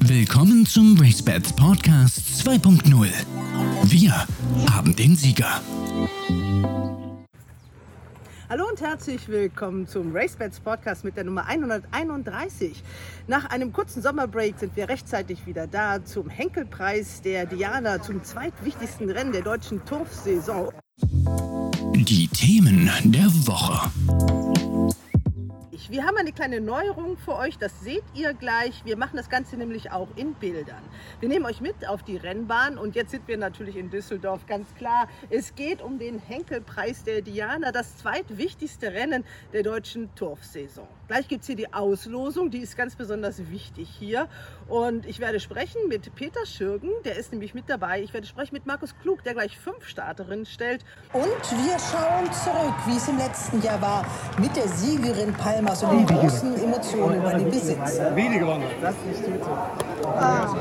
Willkommen zum RaceBets Podcast 2.0. Wir haben den Sieger. Hallo und herzlich willkommen zum RaceBets Podcast mit der Nummer 131. Nach einem kurzen Sommerbreak sind wir rechtzeitig wieder da zum Henkelpreis der Diana, zum zweitwichtigsten Rennen der deutschen Turfsaison. Die Themen der Woche. Wir haben eine kleine Neuerung für euch, das seht ihr gleich. Wir machen das Ganze nämlich auch in Bildern. Wir nehmen euch mit auf die Rennbahn und jetzt sind wir natürlich in Düsseldorf, ganz klar. Es geht um den Henkelpreis der Diana, das zweitwichtigste Rennen der deutschen Turfsaison. Gleich gibt es hier die Auslosung, die ist ganz besonders wichtig hier. Und ich werde sprechen mit Peter Schürgen, der ist nämlich mit dabei. Ich werde sprechen mit Markus Klug, der gleich fünf Starterinnen stellt. Und wir schauen zurück, wie es im letzten Jahr war, mit der Siegerin Palmas und den großen Emotionen über den Besitz. Wenige waren das. ist nicht so. Ah.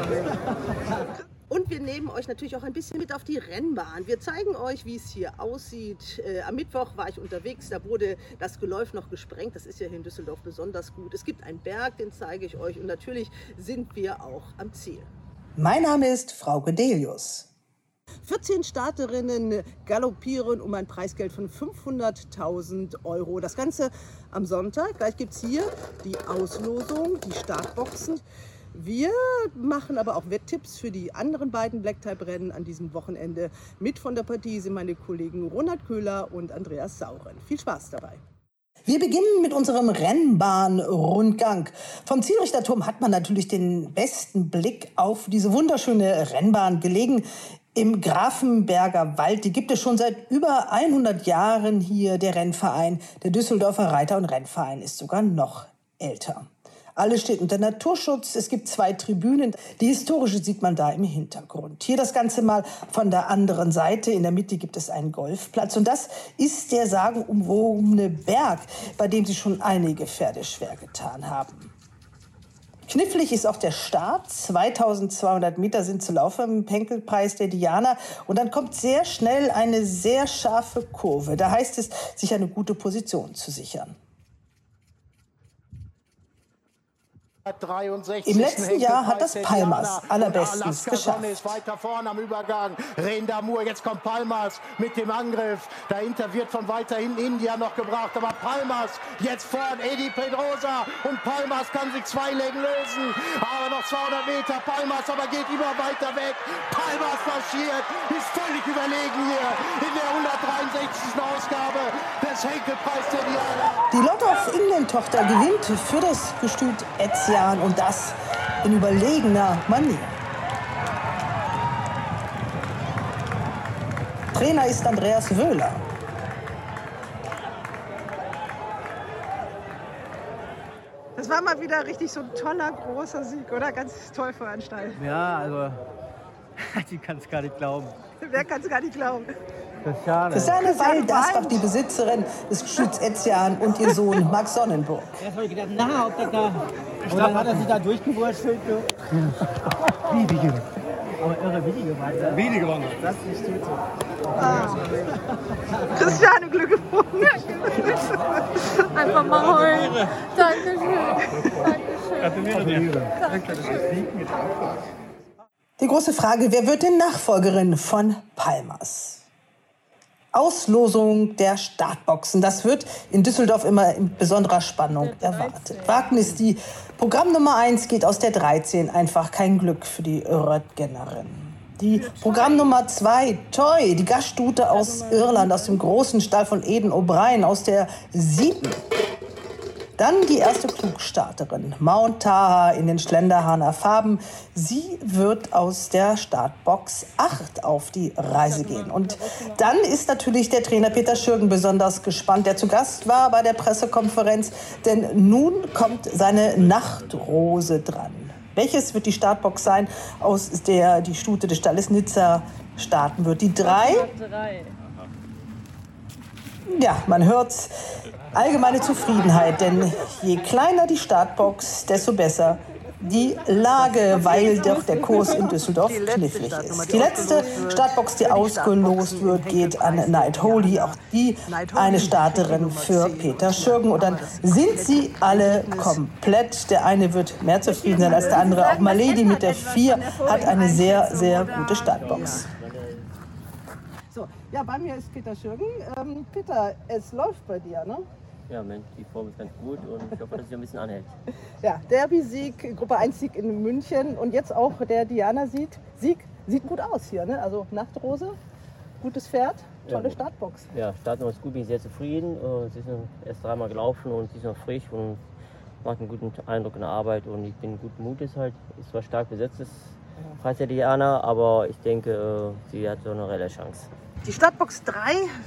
Und wir nehmen euch natürlich auch ein bisschen mit auf die Rennbahn. Wir zeigen euch, wie es hier aussieht. Äh, am Mittwoch war ich unterwegs, da wurde das Geläuf noch gesprengt. Das ist ja hier in Düsseldorf besonders gut. Es gibt einen Berg, den zeige ich euch. Und natürlich sind wir auch am Ziel. Mein Name ist Frau Gedelius. 14 Starterinnen galoppieren um ein Preisgeld von 500.000 Euro. Das Ganze am Sonntag. Gleich gibt es hier die Auslosung, die Startboxen. Wir machen aber auch Wetttipps für die anderen beiden Black-Type-Rennen an diesem Wochenende. Mit von der Partie sind meine Kollegen Ronald Köhler und Andreas Sauren. Viel Spaß dabei. Wir beginnen mit unserem Rennbahnrundgang. Vom Zielrichterturm hat man natürlich den besten Blick auf diese wunderschöne Rennbahn gelegen im Grafenberger Wald. Die gibt es schon seit über 100 Jahren hier, der Rennverein. Der Düsseldorfer Reiter- und Rennverein ist sogar noch älter. Alles steht unter Naturschutz. Es gibt zwei Tribünen. Die historische sieht man da im Hintergrund. Hier das Ganze mal von der anderen Seite. In der Mitte gibt es einen Golfplatz. Und das ist der sagenumwobene Berg, bei dem sich schon einige Pferde schwer getan haben. Knifflig ist auch der Start. 2200 Meter sind zu laufen im Penkelpreis der Diana. Und dann kommt sehr schnell eine sehr scharfe Kurve. Da heißt es, sich eine gute Position zu sichern. Im letzten Jahr hat das Palmas allerbestens geschafft. ist weiter vorne am Übergang. Rendamur, jetzt kommt Palmas mit dem Angriff. Dahinter wird von weiter hinten India noch gebracht. Aber Palmas jetzt vorn, Edi Pedrosa. Und Palmas kann sich zwei Legen lösen. Aber noch 200 Meter. Palmas aber geht immer weiter weg. Palmas marschiert, ist völlig überlegen hier in der 163. Ausgabe Die Lot of England-Tochter gewinnt für das Gestüt Etzia Jahren und das in überlegener Manier. Trainer ist Andreas Wöhler. Das war mal wieder richtig so ein toller, großer Sieg, oder? Ganz toll veranstaltet. Ja, also, die kann es gar nicht glauben. Wer kann es gar nicht glauben? Christiane. Weil-Dasbach, die Besitzerin des Gestüts Etzian und ihr Sohn Max Sonnenburg. Erst habe ich gedacht, na, ob das da... Und dann hat er sich da durchgewurschtelt. Wie, wie, aber irre wenige waren das. Wenige waren das. Das ist so. Ah. Christiane Glückwunsch. Einfach mal heulen. Dankeschön. Dankeschön. Danke. Die große Frage, wer wird denn Nachfolgerin von Palmas? Auslosung der Startboxen. Das wird in Düsseldorf immer in besonderer Spannung erwartet. Wagnis, die Programmnummer 1 geht aus der 13. Einfach kein Glück für die Röttgenerin. Die Programmnummer 2, Toy, die Gaststute aus Irland, aus dem großen Stall von Eden O'Brien, aus der 7. Dann die erste Klugstarterin, Mount Taha in den Schlenderhahner Farben. Sie wird aus der Startbox 8 auf die Reise gehen. Und dann ist natürlich der Trainer Peter Schürgen besonders gespannt, der zu Gast war bei der Pressekonferenz. Denn nun kommt seine Nachtrose dran. Welches wird die Startbox sein, aus der die Stute des Stalles Nizza starten wird? Die 3? Ja, man hört's allgemeine Zufriedenheit, denn je kleiner die Startbox, desto besser die Lage, weil doch der Kurs in Düsseldorf knifflig ist. Die letzte Startbox, die ausgelost wird, geht an Night Holy. Auch die eine Starterin für Peter Schürgen. Und dann sind sie alle komplett. Der eine wird mehr zufrieden sein als der andere. Auch Maledi mit der 4 hat eine sehr, sehr gute Startbox. Ja, bei mir ist Peter Schürgen. Ähm, Peter, es läuft bei dir, ne? Ja, Mensch, die Form ist ganz gut und ich hoffe, dass sie ein bisschen anhält. Ja, Derby-Sieg, Gruppe 1-Sieg in München und jetzt auch der Diana-Sieg. Sieg sieht gut aus hier, ne? Also Nachtrose, gutes Pferd, tolle Ja. Startbox. Ja, Starten ist gut, bin ich sehr zufrieden. Äh, Sie ist erst dreimal gelaufen und sie ist noch frisch und macht einen guten Eindruck in der Arbeit und ich bin guten Mutes halt. Ist zwar stark besetztes Preis der Diana, aber ich denke, äh, sie hat so eine reelle Chance. Die Startbox 3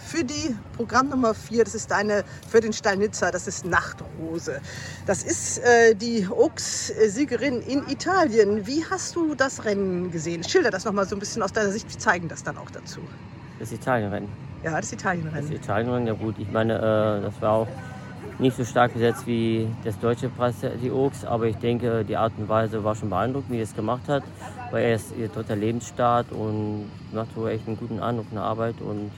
für die Programmnummer 4, das ist eine für den Stall Nizza, das ist Nachtrose. Das ist äh, die Oaks-Siegerin in Italien. Wie hast du das Rennen gesehen? Schilder das nochmal so ein bisschen aus deiner Sicht, wir zeigen das dann auch dazu. Das Italienrennen. Ja, das Das Italienrennen. Italienrennen, ja gut, ich meine, äh, das war auch nicht so stark besetzt wie das deutsche Preis, die Oaks, aber ich denke, die Art und Weise war schon beeindruckend, wie er es gemacht hat, weil er ist ihr dritter Lebensstart und macht so echt einen guten Eindruck in der Arbeit und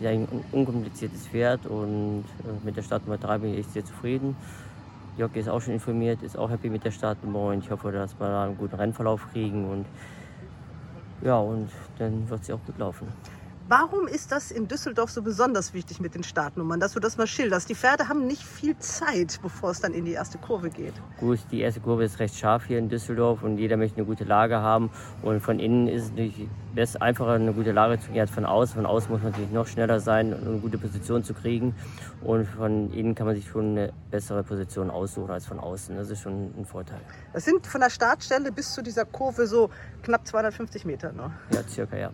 ist ein un- unkompliziertes Pferd und äh, mit der Startnummer 3 bin ich echt sehr zufrieden. Jockey ist auch schon informiert, ist auch happy mit der Startnummer und ich hoffe, dass wir da einen guten Rennverlauf kriegen und ja, und dann wird sie auch gut laufen. Warum ist das in Düsseldorf so besonders wichtig mit den Startnummern, dass du das mal schilderst? Die Pferde haben nicht viel Zeit, bevor es dann in die erste Kurve geht. Gut, die erste Kurve ist recht scharf hier in Düsseldorf und jeder möchte eine gute Lage haben. Und von innen ist es natürlich best einfacher, eine gute Lage zu gehen als von außen. Von außen muss man natürlich noch schneller sein, um eine gute Position zu kriegen. Und von innen kann man sich schon eine bessere Position aussuchen als von außen. Das ist schon ein Vorteil. Das sind von der Startstelle bis zu dieser Kurve so knapp 250 Meter. Ne? Ja, circa, ja.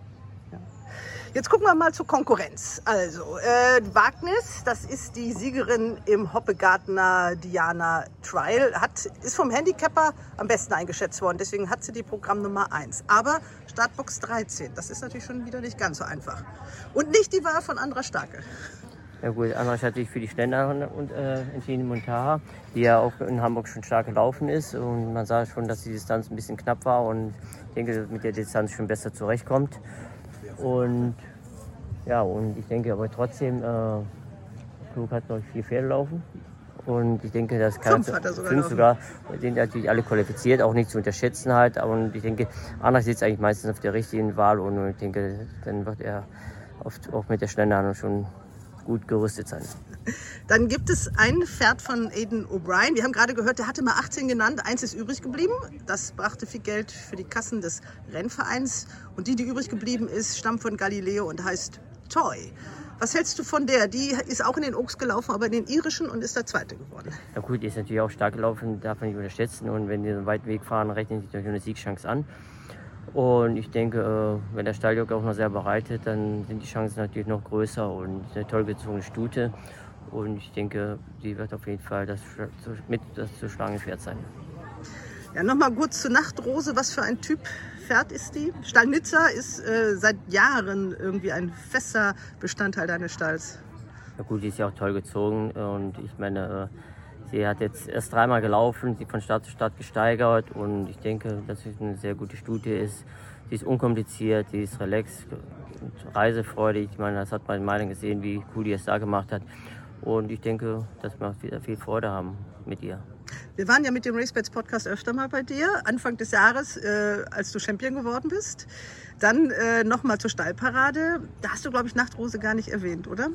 Jetzt gucken wir mal zur Konkurrenz. Also, äh, Wagnis, das ist die Siegerin im Hoppegartner Diana Trial, hat, ist vom Handicapper am besten eingeschätzt worden. Deswegen hat sie die Programmnummer 1. Aber Startbox 13, das ist natürlich schon wieder nicht ganz so einfach. Und nicht die Wahl von Andra Starke. Ja gut, Andras hat sich für die Schnelleren äh, entschieden, Montaha, die ja auch in Hamburg schon stark gelaufen ist. Und man sah schon, dass die Distanz ein bisschen knapp war und ich denke, mit der Distanz schon besser zurechtkommt. Und ja, und ich denke aber trotzdem, äh, Klug hat noch vier Pferde laufen. Und ich denke, das kann Fünf hat er sogar fünf sogar, sind natürlich alle qualifiziert, auch nicht zu unterschätzen halt. Und ich denke, Andras sitzt eigentlich meistens auf der richtigen Wahl und ich denke, dann wird er oft auch mit der Schnellhandlung schon gut gerüstet sein. Dann gibt es ein Pferd von Aiden O'Brien. Wir haben gerade gehört, der hatte mal 18 genannt. Eins ist übrig geblieben. Das brachte viel Geld für die Kassen des Rennvereins. Und die, die übrig geblieben ist, stammt von Galileo und heißt Toy. Was hältst du von der? Die ist auch in den Oaks gelaufen, aber in den irischen und ist der Zweite geworden. Ja gut, die ist natürlich auch stark gelaufen, darf man nicht unterschätzen. Und wenn die so einen weiten Weg fahren, rechnen sich natürlich eine Siegchance an. Und ich denke, äh, wenn der Stalljock auch noch selber reitet, dann sind die Chancen natürlich noch größer und eine toll gezogene Stute. Und ich denke, die wird auf jeden Fall das, mit das zu schlagende Pferd sein. Ja, nochmal kurz zur Nachtrose. Was für ein Typ Pferd ist die? Stallnitzer ist äh, seit Jahren irgendwie ein fester Bestandteil deines Stalls. Ja gut, die ist ja auch toll gezogen und ich meine, äh, sie hat jetzt erst dreimal gelaufen, sie von Start zu Start gesteigert und ich denke, dass sie eine sehr gute Studie ist. Sie ist unkompliziert, sie ist relaxed reisefreudig. Ich meine, das hat man in Mailand gesehen, wie cool die es da gemacht hat. Und ich denke, dass wir wieder viel Freude haben mit ihr. Wir waren ja mit dem RaceBets Podcast öfter mal bei dir, Anfang des Jahres, äh, als du Champion geworden bist. Dann äh, nochmal zur Stallparade. Da hast du, glaube ich, Nachtrose gar nicht erwähnt, oder?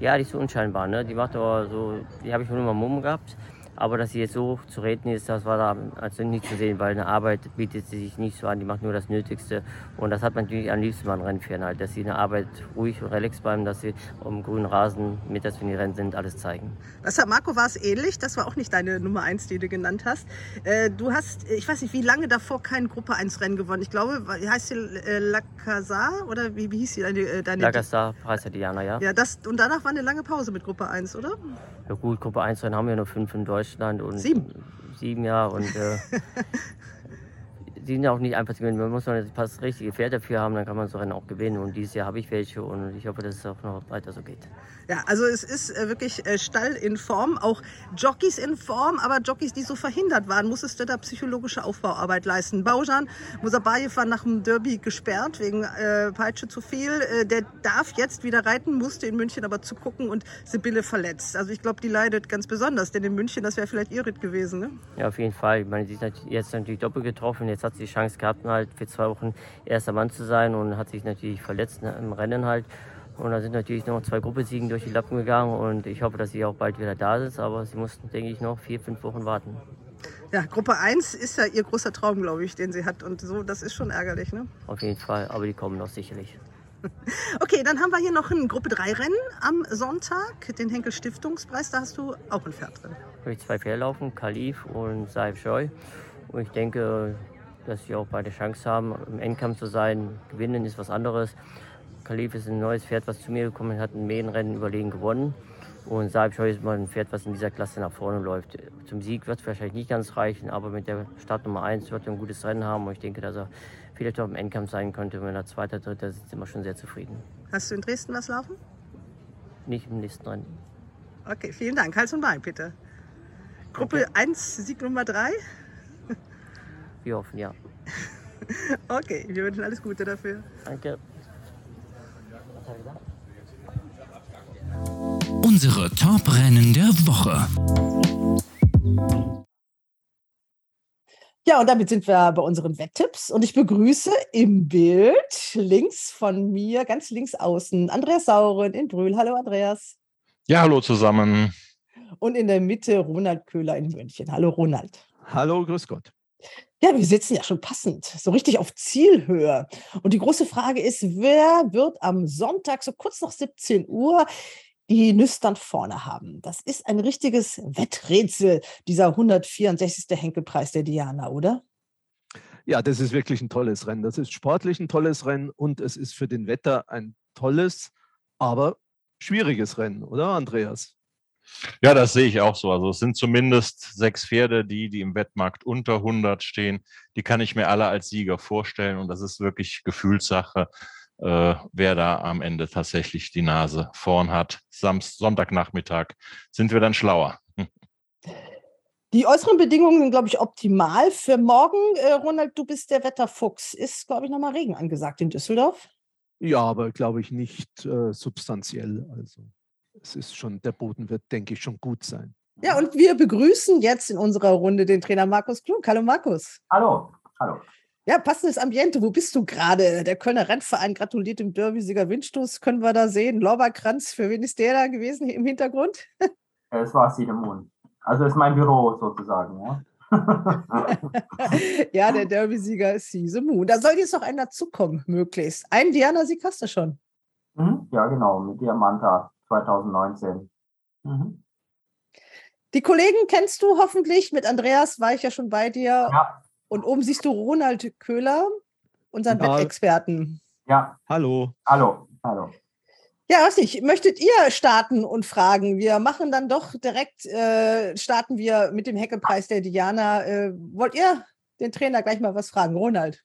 Ja, die ist so unscheinbar, ne? Die macht aber so, die habe ich schon immer Mumm gehabt. Aber dass sie jetzt so zu reden ist, das war da also nicht zu sehen, weil eine Arbeit bietet sie sich nicht so an, die macht nur das Nötigste. Und das hat man natürlich am liebsten bei den Rennpferden halt, dass sie in der Arbeit ruhig und relaxed bleiben, dass sie am grünen Rasen, mit das wenn die Rennen sind, alles zeigen. Das hat Marco war es ähnlich. Das war auch nicht deine Nummer 1, die du genannt hast. Äh, du hast, ich weiß nicht, wie lange davor kein Gruppe 1 Rennen gewonnen. Ich glaube, heißt sie äh, La Casa oder wie, wie hieß sie deine, äh, deine Lagerstar, Preis der Diana, ja? Ja, das, und danach war eine lange Pause mit Gruppe 1, oder? Ja gut, Gruppe 1 Rennen haben wir nur fünf in Deutschland und Sieben. sieben ja und äh, die sind auch nicht einfach zu gewinnen. Man muss man das richtige Pferd dafür haben, dann kann man so Rennen auch gewinnen. Und dieses Jahr habe ich welche und ich hoffe, dass es auch noch weiter so geht. Ja, also es ist äh, wirklich äh, Stall in Form, auch Jockeys in Form, aber Jockeys, die so verhindert waren, musstest du da psychologische Aufbauarbeit leisten. Baujan Musabayev war nach dem Derby gesperrt wegen äh, Peitsche zu viel. Äh, der darf jetzt wieder reiten, musste in München aber zugucken und Sibylle verletzt. Also ich glaube, die leidet ganz besonders, denn in München, das wäre vielleicht ihr Ritt gewesen, ne? Ja, auf jeden Fall. Ich meine, sie ist jetzt natürlich doppelt getroffen. Jetzt hat sie die Chance gehabt, halt für zwei Wochen erster Mann zu sein und hat sich natürlich verletzt ne, im Rennen halt. Und da sind natürlich noch zwei Gruppesiegen durch die Lappen gegangen und ich hoffe, dass sie auch bald wieder da ist. Aber sie mussten, denke ich, noch vier, fünf Wochen warten. Ja, Gruppe 1 ist ja ihr großer Traum, glaube ich, den sie hat. Und so, das ist schon ärgerlich, ne? Auf jeden Fall, aber die kommen noch sicherlich. Okay, dann haben wir hier noch ein Gruppe 3 Rennen am Sonntag, den Henkel Stiftungspreis. Da hast du auch ein Pferd drin. Habe ich zwei Pferde laufen, Kalif und Saif Joy. Und ich denke, dass sie auch beide Chance haben, im Endkampf zu sein. Gewinnen ist was anderes. Kalif ist ein neues Pferd, was zu mir gekommen ist, hat ein Mähenrennen überlegen gewonnen. Und Saib Scheu ist mal ein Pferd, was in dieser Klasse nach vorne läuft. Zum Sieg wird es wahrscheinlich nicht ganz reichen, aber mit der Startnummer 1 wird er ein gutes Rennen haben. Und ich denke, dass er vielleicht auch im Endkampf sein könnte. Wenn er Zweiter, Dritter ist, sind wir schon sehr zufrieden. Hast du in Dresden was laufen? Nicht im nächsten Rennen. Okay, vielen Dank. Hals und Bein, bitte. Gruppe okay. 1, Sieg Nummer 3? Wir hoffen, ja. okay, wir wünschen alles Gute dafür. Danke. Unsere Top-Rennen der Woche. Ja, und damit sind wir bei unseren Wetttipps. Und ich begrüße im Bild links von mir, ganz links außen, Andreas Sauren in Brühl. Hallo, Andreas. Ja, hallo zusammen. Und in der Mitte Ronald Köhler in München. Hallo, Ronald. Hallo, grüß Gott. Ja, wir sitzen ja schon passend, so richtig auf Zielhöhe. Und die große Frage ist, wer wird am Sonntag so kurz nach 17 Uhr die Nüstern vorne haben? Das ist ein richtiges Wetträtsel, dieser 164. Henkelpreis der Diana, oder? Ja, das ist wirklich ein tolles Rennen. Das ist sportlich ein tolles Rennen und es ist für den Wetter ein tolles, aber schwieriges Rennen, oder Andreas? Ja, das sehe ich auch so. Also es sind zumindest sechs Pferde, die, die im Wettmarkt unter 100 stehen. Die kann ich mir alle als Sieger vorstellen und das ist wirklich Gefühlssache, äh, wer da am Ende tatsächlich die Nase vorn hat. Samst Sonntagnachmittag sind wir dann schlauer. Die äußeren Bedingungen sind, glaube ich, optimal für morgen. Äh, Ronald, du bist der Wetterfuchs. Ist, glaube ich, nochmal Regen angesagt in Düsseldorf? Ja, aber glaube ich nicht äh, substanziell. Also es ist schon, der Boden wird, denke ich, schon gut sein. Ja, und wir begrüßen jetzt in unserer Runde den Trainer Markus Klug. Hallo Markus. Hallo, hallo. Ja, passendes Ambiente. Wo bist du gerade? Der Kölner Rennverein gratuliert dem Derby-Sieger Windstoß. Können wir da sehen? Lorbeerkranz, für wen ist der da gewesen im Hintergrund? Es war Siedemund. Also ist mein Büro sozusagen, ja. ja, der Derby-Sieger ist Siese Moon. Da soll jetzt noch einer zukommen, möglichst. Ein Diana-Sieg hast du schon. Mhm, ja, genau, mit Diamanta. 2019. Mhm. Die Kollegen kennst du hoffentlich. Mit Andreas war ich ja schon bei dir. Ja. Und oben siehst du Ronald Köhler, unseren ja. Wettexperten. Ja. Hallo. Hallo. Hallo. Ja, weiß nicht. Möchtet ihr starten und fragen? Wir machen dann doch direkt, äh, starten wir mit dem Heckepreis der Diana. Äh, wollt ihr den Trainer gleich mal was fragen? Ronald?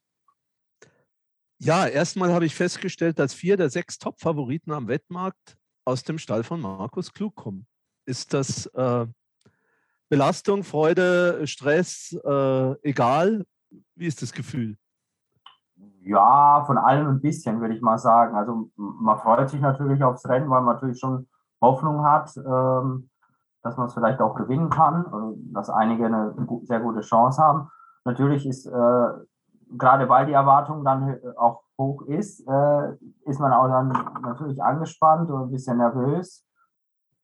Ja, erstmal habe ich festgestellt, dass vier der sechs Top-Favoriten am Wettmarkt aus dem Stall von Markus Klug kommen. Ist das äh, Belastung, Freude, Stress, äh, egal? Wie ist das Gefühl? Ja, von allem ein bisschen, würde ich mal sagen. Also man freut sich natürlich aufs Rennen, weil man natürlich schon Hoffnung hat, ähm, dass man es vielleicht auch gewinnen kann, dass einige eine sehr gute Chance haben. Natürlich ist, äh, gerade weil die Erwartung dann auch hoch ist, äh, ist man auch dann natürlich angespannt und ein bisschen nervös.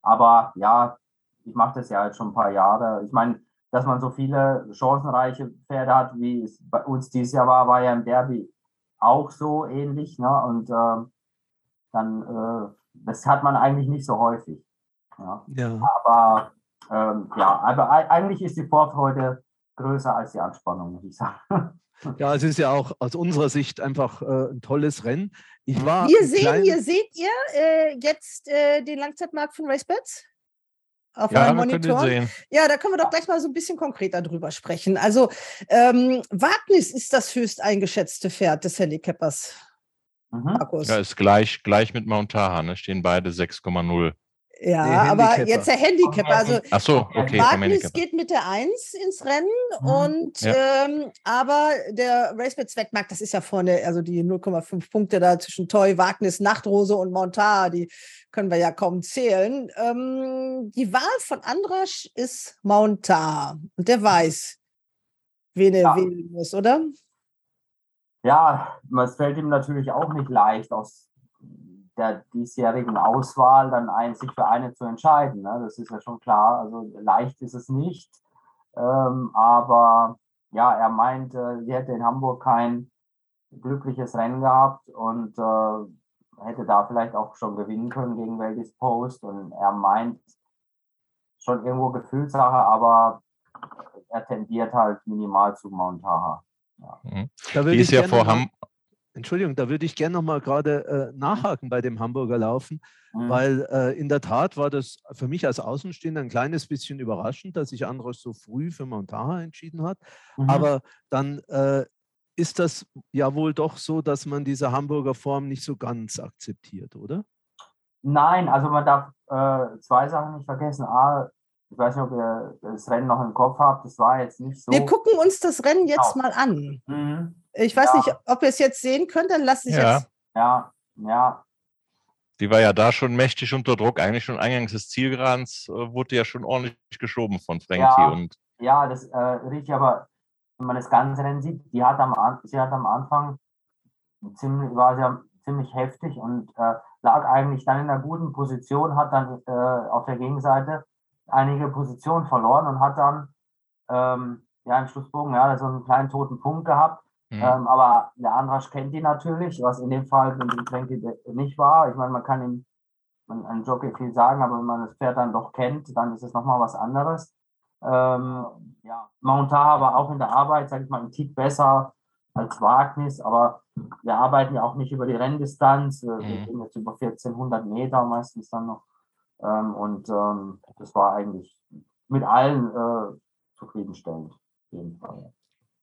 Aber ja, ich mache das ja jetzt schon ein paar Jahre. Ich meine, dass man so viele chancenreiche Pferde hat, wie es bei uns dieses Jahr war, war ja im Derby auch so ähnlich. Ne? Und äh, dann, äh, das hat man eigentlich nicht so häufig. Ja. ja. Aber ähm, ja, aber eigentlich ist die Vorfreude größer als die Anspannung, muss ich sagen. Ja, es ist ja auch aus unserer Sicht einfach äh, ein tolles Rennen. Ich war hier, sehen, hier seht ihr äh, jetzt äh, den Langzeitmarkt von RaceBets. auf Ja, meinem wir Monitor? sehen. Ja, da können wir doch gleich mal so ein bisschen konkreter drüber sprechen. Also, ähm, Wagnis ist das höchst eingeschätzte Pferd des Handicappers. Markus. Ja, ist gleich, gleich mit Mountaha, ne? Stehen beide 6,0 Ja, aber jetzt der Handicapper. Also, Ach so, okay, Handicap. geht mit der 1 ins Rennen und Ja. ähm, aber der Racebets Wettmarkt, das ist ja vorne, also die 0,5 Punkte da zwischen Toy, Wagnis, Nachtrose und Montar, die können wir ja kaum zählen. Ähm, die Wahl von Andrasch ist Montar und der weiß, wen er Ja. wählen muss, oder? Ja, es fällt ihm natürlich auch nicht leicht, aus der diesjährigen Auswahl dann ein, sich für eine zu entscheiden. Ne? Das ist ja schon klar. Also leicht ist es nicht. Ähm, aber ja, er meint, äh, sie hätte in Hamburg kein glückliches Rennen gehabt und äh, hätte da vielleicht auch schon gewinnen können gegen Veldis Post. Und er meint schon irgendwo Gefühlssache, aber er tendiert halt minimal zu Montaha. Mhm. Da würde Die ist ich ja vor Ham Entschuldigung, da würde ich gerne noch mal gerade äh, nachhaken bei dem Hamburger Laufen, Mhm. weil äh, in der Tat war das für mich als Außenstehender ein kleines bisschen überraschend, dass sich Andros so früh für Montaha entschieden hat. Mhm. Aber dann äh, ist das ja wohl doch so, dass man diese Hamburger Form nicht so ganz akzeptiert, oder? Nein, also man darf äh, zwei Sachen nicht vergessen. A, ich weiß nicht, ob ihr das Rennen noch im Kopf habt, das war jetzt nicht so. Wir gucken uns das Rennen jetzt Genau. mal an. Mhm. Ich weiß Ja. nicht, ob ihr es jetzt sehen könnt, dann lasst ich Ja. jetzt. Ja, ja, Die war ja da schon mächtig unter Druck. Eigentlich schon eingangs des Zielgerans äh, wurde ja schon ordentlich geschoben von Frankie. Ja. Und ja, das äh, richtig, aber wenn man das ganze Rennen sieht, die hat am, sie hat am Anfang ziemlich, war sie ziemlich heftig und äh, lag eigentlich dann in einer guten Position, hat dann äh, auf der Gegenseite einige Positionen verloren und hat dann ähm, ja im Schlussbogen ja so einen kleinen toten Punkt gehabt. Mhm. Ähm, aber der Andrasch kennt ihn natürlich, was in dem Fall mit dem Frankie nicht war. Ich meine, man kann ihm man, einem Jockey viel sagen, aber wenn man das Pferd dann doch kennt, dann ist es nochmal was anderes. Ähm, ja, Mountar war auch in der Arbeit, sage ich mal, im Tick besser als Wagnis, aber wir arbeiten ja auch nicht über die Renndistanz. Wir wir Mhm. gehen jetzt über 1400 Meter meistens dann noch. Ähm, und ähm, das war eigentlich mit allen äh, zufriedenstellend.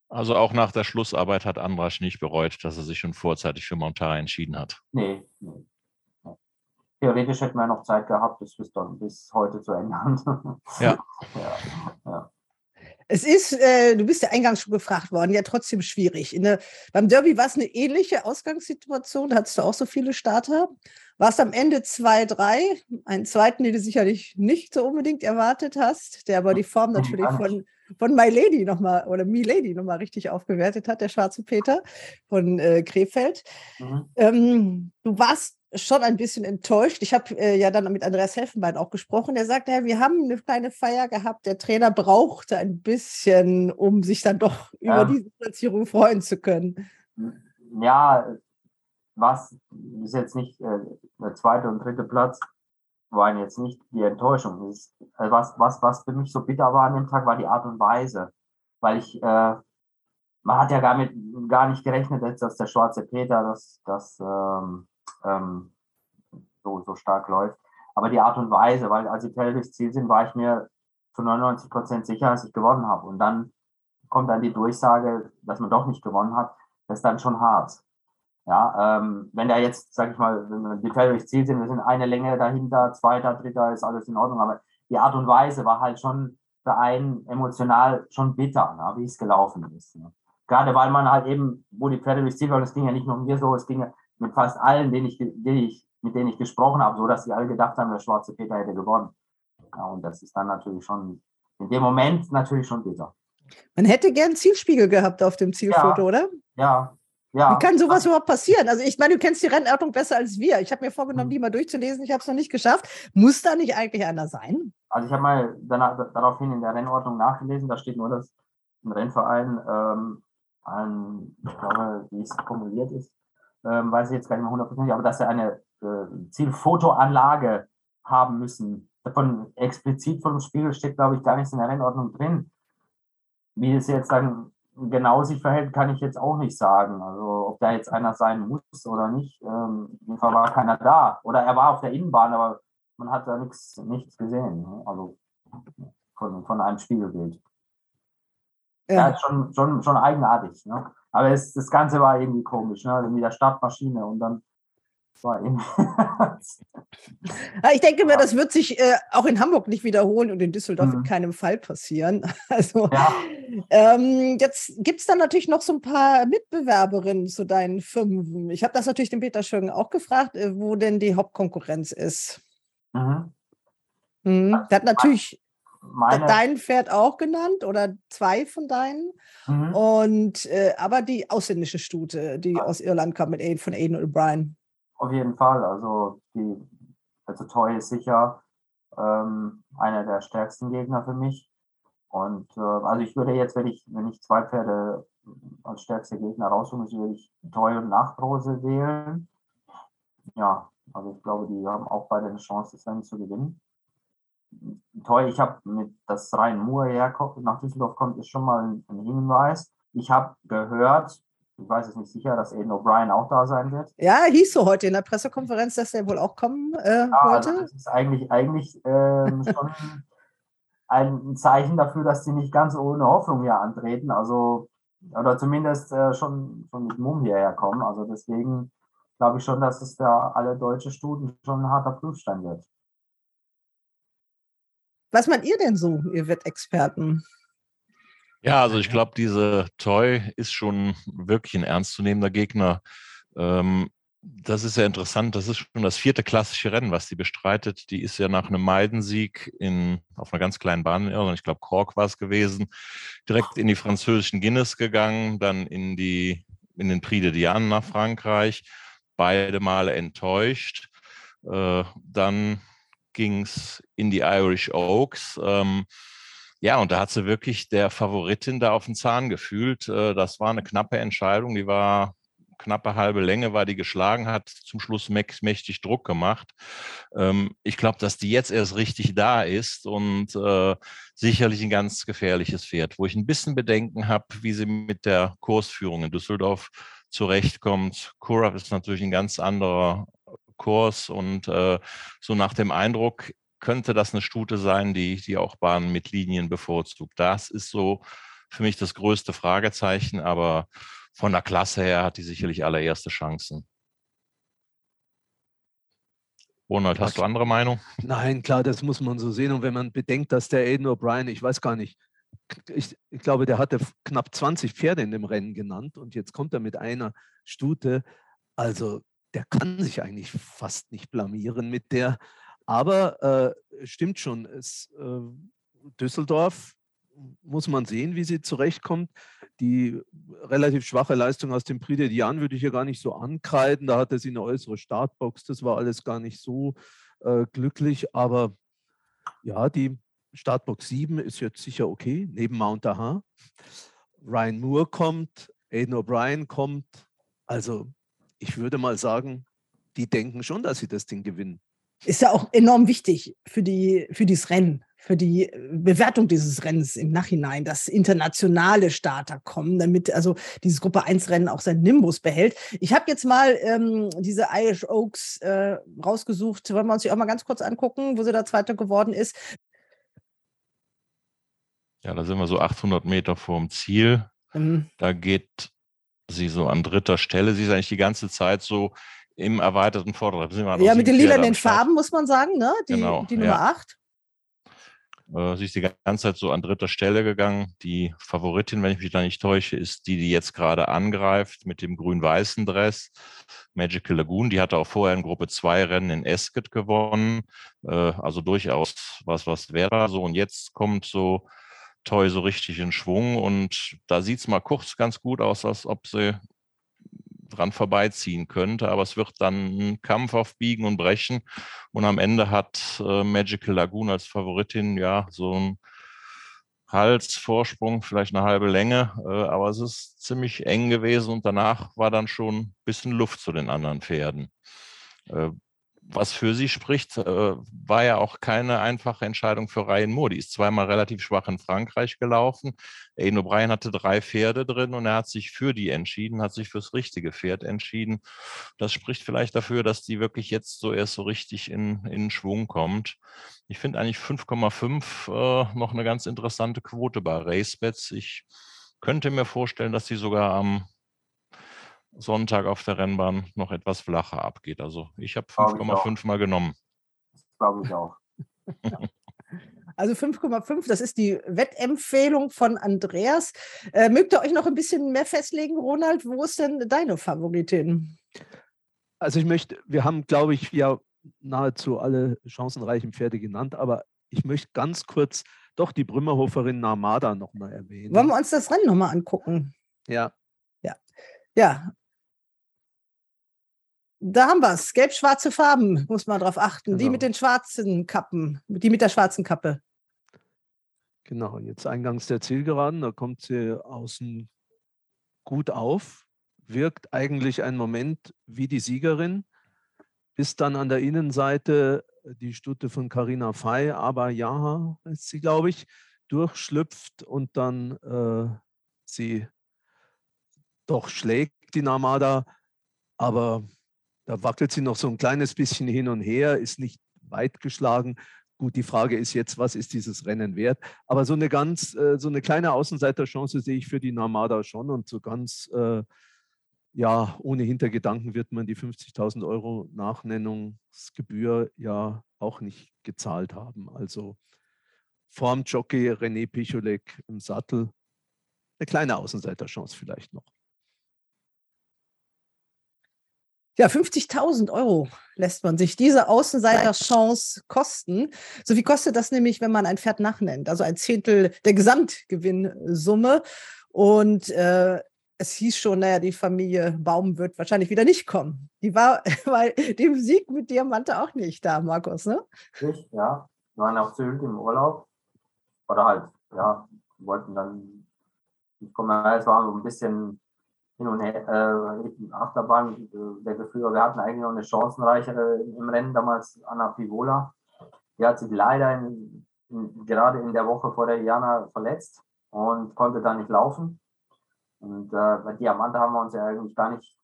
Also auch nach der Schlussarbeit hat Andrasch nicht bereut, dass er sich schon vorzeitig für Montara entschieden hat. Nee, nee. nee. Theoretisch hätten wir noch Zeit gehabt, das bis, dann, bis heute zu ändern. Ja. ja, ja. Es ist, äh, du bist ja eingangs schon gefragt worden, ja trotzdem schwierig. In der, beim Derby war es eine ähnliche Ausgangssituation, da hattest du auch so viele Starter. War es am Ende 2-3, einen zweiten, den du sicherlich nicht so unbedingt erwartet hast, der aber die Form natürlich von, von My Lady nochmal oder Me Lady nochmal richtig aufgewertet hat, der schwarze Peter von äh, Krefeld. Mhm. Ähm, du warst schon ein bisschen enttäuscht. Ich habe äh, ja dann mit Andreas Helfenbein auch gesprochen. Der sagte, ja, wir haben eine kleine Feier gehabt. Der Trainer brauchte ein bisschen, um sich dann doch über diese Platzierung freuen zu können. ja, was ist jetzt nicht äh, der zweite und dritte Platz, waren jetzt nicht die Enttäuschung. Ist, äh, was, was, was für mich so bitter war an dem Tag, war die Art und Weise. Weil ich, äh, man hat ja gar, mit, gar nicht gerechnet, dass der schwarze Peter das, das ähm, ähm, so, so stark läuft. Aber die Art und Weise, weil als die Fälle durchs Ziel sind, war ich mir zu 99 Prozent sicher, dass ich gewonnen habe. Und dann kommt dann die Durchsage, dass man doch nicht gewonnen hat. Das ist dann schon hart. Ja, ähm, wenn da jetzt, sag ich mal, die Fälle durchs Ziel sind, wir sind eine Länge dahinter, zweiter, dritter, ist alles in Ordnung. Aber die Art und Weise war halt schon für einen emotional schon bitter, ne, wie es gelaufen ist. Ne. Gerade weil man halt eben, wo die Pferde durchs Ziel waren, es ging ja nicht nur mir so, es ging ja mit fast allen, denen ich, denen ich, mit denen ich gesprochen habe, so dass sie alle gedacht haben, der schwarze Peter hätte gewonnen. Ja, und das ist dann natürlich schon, in dem Moment natürlich schon bitter. Man hätte gern Zielspiegel gehabt auf dem Zielfoto, Ja. oder? Ja, ja. Wie kann sowas überhaupt passieren? Also ich meine, du kennst die Rennordnung besser als wir. Ich habe mir vorgenommen, Mhm. die mal durchzulesen. Ich habe es noch nicht geschafft. Muss da nicht eigentlich einer sein? Also ich habe mal danach, daraufhin in der Rennordnung nachgelesen, da steht nur, dass ein Rennverein, ähm, ein, ich glaube, wie es formuliert ist, ähm, weiß ich jetzt gar nicht mehr hundertprozentig, aber dass sie eine äh, Zielfotoanlage haben müssen. Davon explizit vom Spiegel steht, glaube ich, gar nichts in der Rennordnung drin. Wie es jetzt dann genau sich verhält, kann ich jetzt auch nicht sagen. Also ob da jetzt einer sein muss oder nicht. Ähm, auf jeden Fall war keiner da. Oder er war auf der Innenbahn, aber man hat da nichts nichts gesehen. ne? Also von, von einem Spiegelbild. Ja, ja schon, schon, schon eigenartig. Ne? Aber es, das Ganze war irgendwie komisch, ne? mit der Startmaschine und dann war irgendwie. ich denke mir, das wird sich äh, auch in Hamburg nicht wiederholen und in Düsseldorf mhm. in keinem Fall passieren. Also ja. ähm, jetzt gibt es dann natürlich noch so ein paar Mitbewerberinnen zu deinen Fünfen. Ich habe das natürlich den Peter Schögen auch gefragt, äh, wo denn die Hauptkonkurrenz ist. Mhm. Mhm. Der hat natürlich meine... dein Pferd auch genannt oder zwei von deinen. Mhm. Und äh, aber die ausländische Stute, die aus Irland kam mit Aiden, von Aiden O'Brien. Auf jeden Fall. Also die also Toy ist sicher ähm, einer der stärksten Gegner für mich. Und äh, also ich würde jetzt, wenn ich, wenn ich zwei Pferde als stärkste Gegner müsste, würde ich Toy und Nachtrose wählen. Ja, also ich glaube, die haben auch beide eine Chance, das Rennen zu gewinnen toll. Ich habe mit, dass Rhein Moore herkommt, nach Düsseldorf kommt, ist schon mal ein, ein Hinweis. Ich habe gehört, ich weiß es nicht sicher, dass Aiden O'Brien auch da sein wird. Ja, hieß so heute in der Pressekonferenz, dass er wohl auch kommen äh, ja, wollte. Also das ist eigentlich, eigentlich ähm, schon ein Zeichen dafür, dass sie nicht ganz ohne Hoffnung hier antreten. Also, oder zumindest äh, schon, schon mit Mumm hierher kommen. Also deswegen glaube ich schon, dass es für alle deutsche Studien schon ein harter Prüfstein wird. Was meint ihr denn so, ihr Wettexperten? Ja, also ich glaube, diese Toy ist schon wirklich ein ernstzunehmender Gegner. Ähm, das ist ja interessant. Das ist schon das vierte klassische Rennen, was sie bestreitet. Die ist ja nach einem Meidensieg in, auf einer ganz kleinen Bahn in Irland, ich glaube Cork war es gewesen, direkt in die französischen Guinness gegangen, dann in, die, in den Prix de Diane nach Frankreich, beide Male enttäuscht. Äh, dann ging es in die Irish Oaks. Ähm, ja, und da hat sie wirklich der Favoritin da auf den Zahn gefühlt. Äh, das war eine knappe Entscheidung, die war knappe halbe Länge, weil die geschlagen hat, zum Schluss mächtig Druck gemacht. Ähm, ich glaube, dass die jetzt erst richtig da ist und äh, sicherlich ein ganz gefährliches Pferd, wo ich ein bisschen Bedenken habe, wie sie mit der Kursführung in Düsseldorf zurechtkommt. Kurab ist natürlich ein ganz anderer Kurs und äh, so nach dem Eindruck könnte das eine Stute sein, die, die auch Bahnen mit Linien bevorzugt. Das ist so für mich das größte Fragezeichen, aber von der Klasse her hat die sicherlich allererste Chancen. Ronald, hast du andere Meinung? Nein, klar, das muss man so sehen. Und wenn man bedenkt, dass der Aiden O'Brien, ich weiß gar nicht, ich, ich, glaube, der hatte knapp 20 Pferde in dem Rennen genannt und jetzt kommt er mit einer Stute. Also der kann sich eigentlich fast nicht blamieren mit der. Aber äh, stimmt schon, es, äh, Düsseldorf muss man sehen, wie sie zurechtkommt. Die relativ schwache Leistung aus dem Prix de Diane würde ich hier gar nicht so ankreiden. Da hatte sie eine äußere Startbox, das war alles gar nicht so äh, glücklich. Aber ja, die Startbox 7 ist jetzt sicher okay, neben Mount Aha. Ryan Moore kommt, Aiden O'Brien kommt. Also ich würde mal sagen, die denken schon, dass sie das Ding gewinnen. Ist ja auch enorm wichtig für, die, für dieses Rennen, für die äh, Bewertung dieses Rennens im Nachhinein, dass internationale Starter kommen, damit also dieses Gruppe 1 Rennen auch seinen Nimbus behält. Ich habe jetzt mal ähm, diese Irish Oaks äh, rausgesucht. Wollen wir uns die auch mal ganz kurz angucken, wo sie da Zweiter geworden ist? Ja, da sind wir so 800 Meter vorm Ziel. Mhm. Da geht sie so an dritter Stelle. Sie ist eigentlich die ganze Zeit so im erweiterten Vorderrad. Ja, mit den lilanen Farben muss man sagen, ne? Die, genau, die Nummer ja. 8. Äh, sie ist die ganze Zeit so an dritter Stelle gegangen. Die Favoritin, wenn ich mich da nicht täusche, ist die, die jetzt gerade angreift mit dem grün-weißen Dress. Magical Lagoon, die hatte auch vorher in Gruppe 2 Rennen in Esket gewonnen. Äh, also durchaus was, was wäre. So, und jetzt kommt so Toy so richtig in Schwung und da sieht es mal kurz ganz gut aus, als ob sie dran vorbeiziehen könnte, aber es wird dann ein Kampf auf Biegen und Brechen und am Ende hat äh, Magical Lagoon als Favoritin ja so ein Halsvorsprung, vielleicht eine halbe Länge, äh, aber es ist ziemlich eng gewesen und danach war dann schon ein bisschen Luft zu den anderen Pferden. Äh, was für sie spricht, äh, war ja auch keine einfache Entscheidung für Ryan Moore. Die ist zweimal relativ schwach in Frankreich gelaufen. Aiden O'Brien hatte drei Pferde drin und er hat sich für die entschieden, hat sich fürs richtige Pferd entschieden. Das spricht vielleicht dafür, dass die wirklich jetzt so erst so richtig in, in Schwung kommt. Ich finde eigentlich 5,5 äh, noch eine ganz interessante Quote bei Racebets. Ich könnte mir vorstellen, dass sie sogar am Sonntag auf der Rennbahn noch etwas flacher abgeht. Also ich habe 5,5 mal genommen. Glaube ich auch. Also 5,5, das ist die Wettempfehlung von Andreas. Äh, mögt ihr euch noch ein bisschen mehr festlegen, Ronald? Wo ist denn deine Favoritin? Also ich möchte, wir haben, glaube ich, ja nahezu alle chancenreichen Pferde genannt, aber ich möchte ganz kurz doch die Brümmerhoferin Narmada nochmal erwähnen. Wollen wir uns das Rennen nochmal angucken? Ja. Ja. Ja, da haben wir es. Gelb-schwarze Farben, muss man drauf achten. Genau. Die mit den schwarzen Kappen, die mit der schwarzen Kappe. Genau, jetzt eingangs der Zielgeraden, da kommt sie außen gut auf, wirkt eigentlich einen Moment wie die Siegerin, bis dann an der Innenseite die Stute von Carina Fey, aber ja, ist sie, glaube ich, durchschlüpft und dann äh, sie doch schlägt, die Namada. Aber da wackelt sie noch so ein kleines bisschen hin und her, ist nicht weit geschlagen. Gut, die Frage ist jetzt, was ist dieses Rennen wert? Aber so eine ganz, äh, so eine kleine Außenseiterchance sehe ich für die Narmada schon und so ganz, äh, ja, ohne Hintergedanken wird man die 50.000 Euro Nachnennungsgebühr ja auch nicht gezahlt haben. Also vorm Jockey René Picholek im Sattel, eine kleine Außenseiterchance vielleicht noch. Ja, 50.000 Euro lässt man sich diese Außenseiterchance kosten. So viel kostet das nämlich, wenn man ein Pferd nachnennt, also ein Zehntel der Gesamtgewinnsumme. Und äh, es hieß schon, naja, die Familie Baum wird wahrscheinlich wieder nicht kommen. Die war bei dem Sieg mit Diamante auch nicht da, Markus, ne? Ich, ja. Wir waren auf Sylt im Urlaub. Oder halt, ja, wollten dann, ich komme, es war ein bisschen hin und her, äh, Achterbahn äh, der Gefühle. Wir hatten eigentlich noch eine chancenreichere im Rennen damals, Anna Pivola. Die hat sich leider in, in, gerade in der Woche vor der Jana verletzt und konnte da nicht laufen. Und äh, bei Diamante haben wir uns ja eigentlich gar nicht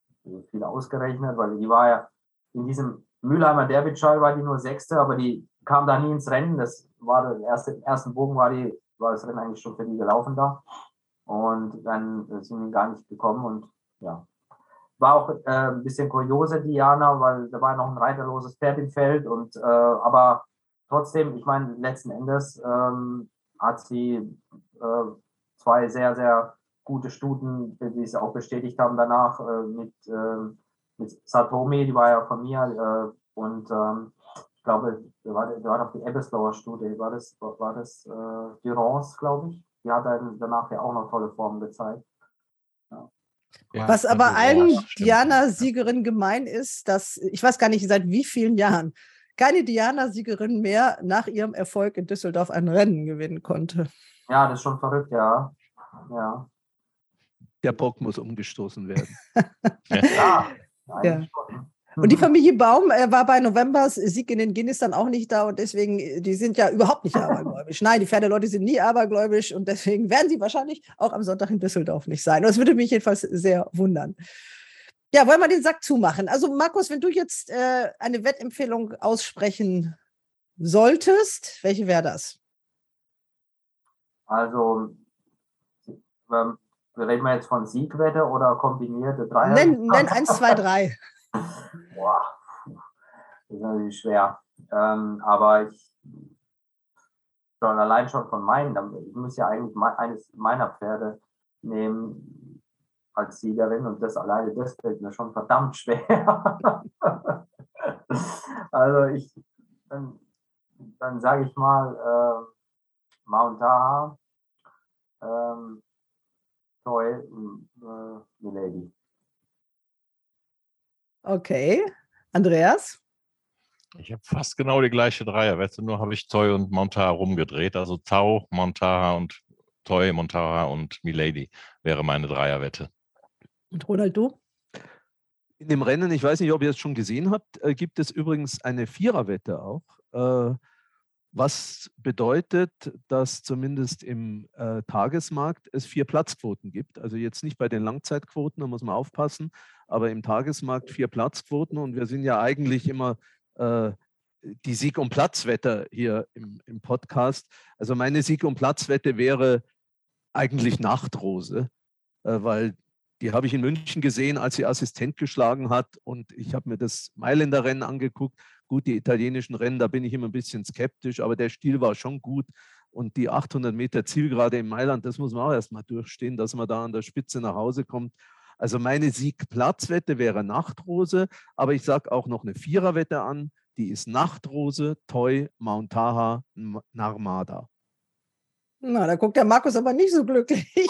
viel ausgerechnet, weil die war ja in diesem Mülheimer Derbyschall war die nur Sechste, aber die kam da nie ins Rennen. Das war der erste, ersten Bogen war die, war das Rennen eigentlich schon für die gelaufen da. Und dann sind wir gar nicht gekommen und ja. War auch äh, ein bisschen kuriose, Diana, weil da war noch ein reiterloses Pferd im Feld und äh, aber trotzdem, ich meine, letzten Endes ähm, hat sie äh, zwei sehr, sehr gute Stuten, die es auch bestätigt haben danach, äh, mit, äh, mit Satomi, die war ja von mir, äh, und ähm, ich glaube, da war, da war noch die Ebbeslower Stute, war das, war das äh, Durance, glaube ich die hat dann danach ja auch noch tolle Formen gezeigt. Ja. Ja, Was aber allen Diana-Siegerinnen gemein ist, dass ich weiß gar nicht seit wie vielen Jahren keine Diana-Siegerin mehr nach ihrem Erfolg in Düsseldorf ein Rennen gewinnen konnte. Ja, das ist schon verrückt, ja. ja. Der Bock muss umgestoßen werden. ja, ja. Und die mhm. Familie Baum äh, war bei Novembers Sieg in den Guinness dann auch nicht da und deswegen, äh, die sind ja überhaupt nicht abergläubisch. Nein, die Pferdeleute sind nie abergläubisch und deswegen werden sie wahrscheinlich auch am Sonntag in Düsseldorf nicht sein. das würde mich jedenfalls sehr wundern. Ja, wollen wir den Sack zumachen? Also, Markus, wenn du jetzt äh, eine Wettempfehlung aussprechen solltest, welche wäre das? Also, ähm, reden wir jetzt von Siegwette oder kombinierte Dreier? Nenn, nenn eins, zwei, drei. Boah, das ist natürlich schwer. Ähm, aber ich schon allein schon von meinen, ich muss ja eigentlich eines meiner Pferde nehmen als Siegerin und das alleine, das fällt mir schon verdammt schwer. also ich, dann, dann sage ich mal, äh, Mount Taha, ähm, Toy, äh, Milady. Okay. Andreas? Ich habe fast genau die gleiche Dreierwette, nur habe ich Toy und Montara rumgedreht. Also Tau, Montara und Toy, Montara und Milady wäre meine Dreierwette. Und Ronald, du? In dem Rennen, ich weiß nicht, ob ihr es schon gesehen habt, äh, gibt es übrigens eine Viererwette auch. Was bedeutet, dass zumindest im äh, Tagesmarkt es vier Platzquoten gibt. Also jetzt nicht bei den Langzeitquoten, da muss man aufpassen, aber im Tagesmarkt vier Platzquoten. Und wir sind ja eigentlich immer äh, die Sieg- und Platzwette hier im, im Podcast. Also meine Sieg- und Platzwette wäre eigentlich Nachtrose, äh, weil die habe ich in München gesehen, als sie Assistent geschlagen hat. Und ich habe mir das Mailänder Rennen angeguckt. Gut, die italienischen Rennen, da bin ich immer ein bisschen skeptisch, aber der Stil war schon gut. Und die 800 Meter Zielgerade in Mailand, das muss man auch erstmal durchstehen, dass man da an der Spitze nach Hause kommt. Also meine Siegplatzwette wäre Nachtrose, aber ich sage auch noch eine Viererwette an. Die ist Nachtrose, Toy, Mount Taha, Narmada. Na, da guckt der Markus aber nicht so glücklich.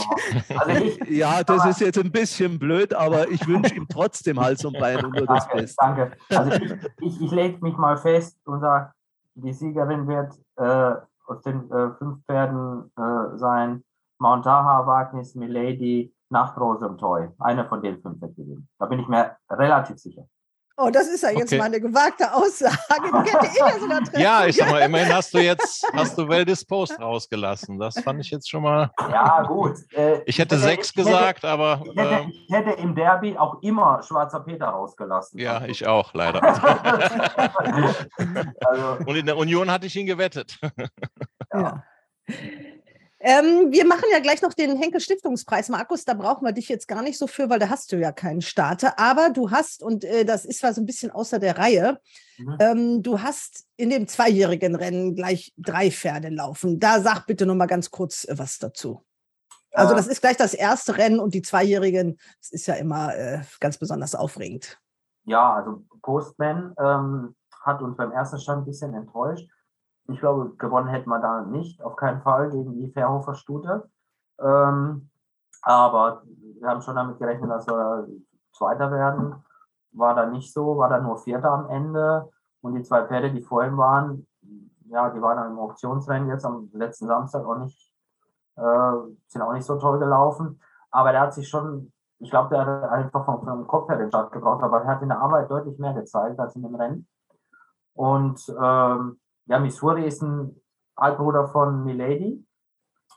Also ich, ja, das ist jetzt ein bisschen blöd, aber ich wünsche ihm trotzdem Hals und Bein und nur das danke, Beste. Danke. Also ich, ich, ich lege mich mal fest und sage, die Siegerin wird äh, aus den äh, fünf Pferden äh, sein Mount Taha, Wagnis, Milady, Nachtrose und Toy. Eine von den fünf wird gewinnen. Da bin ich mir relativ sicher. Oh, das ist ja jetzt Okay. mal eine gewagte Aussage. Die hätte ich ja sogar treffen Ja, ich sag mal, immerhin hast du jetzt, hast du Well Post rausgelassen. Das fand ich jetzt schon mal. Ja, gut. Äh, Ich hätte sechs ich hätte- gesagt, aber Ich hätte, ähm, ich hätte im Derby auch immer Schwarzer Peter rausgelassen. ja, ich auch, leider. also, Und in der Union hatte ich ihn gewettet. Ja. Ähm, wir machen ja gleich noch den Henkel Stiftungspreis. Markus, da brauchen wir dich jetzt gar nicht so für, weil da hast du ja keinen Starter. Aber du hast, und äh, das ist zwar so ein bisschen außer der Reihe, Mhm. ähm, du hast in dem zweijährigen Rennen gleich drei Pferde laufen. Da sag bitte noch mal ganz kurz äh, was dazu. Also das ist gleich das erste Rennen und die Zweijährigen, das ist ja immer äh, ganz besonders aufregend. Ja, also Postman ähm, hat uns beim ersten Stand ein bisschen enttäuscht. Ich glaube, gewonnen hätten wir da nicht, auf keinen Fall gegen die Fairhofer Stute. Ähm, aber wir haben schon damit gerechnet, dass wir Zweiter werden. War da nicht so, war da nur Vierter am Ende. Und die zwei Pferde, die vorhin waren, ja, die waren dann im Auktionsrennen jetzt am letzten Samstag auch nicht, äh, sind auch nicht so toll gelaufen. Aber der hat sich schon, ich glaube, der hat einfach vom, vom Kopf her den Start gebraucht, aber er hat in der Arbeit deutlich mehr gezeigt als in dem Rennen. Und ähm, ja, Missouri ist ein Halbbruder von Milady.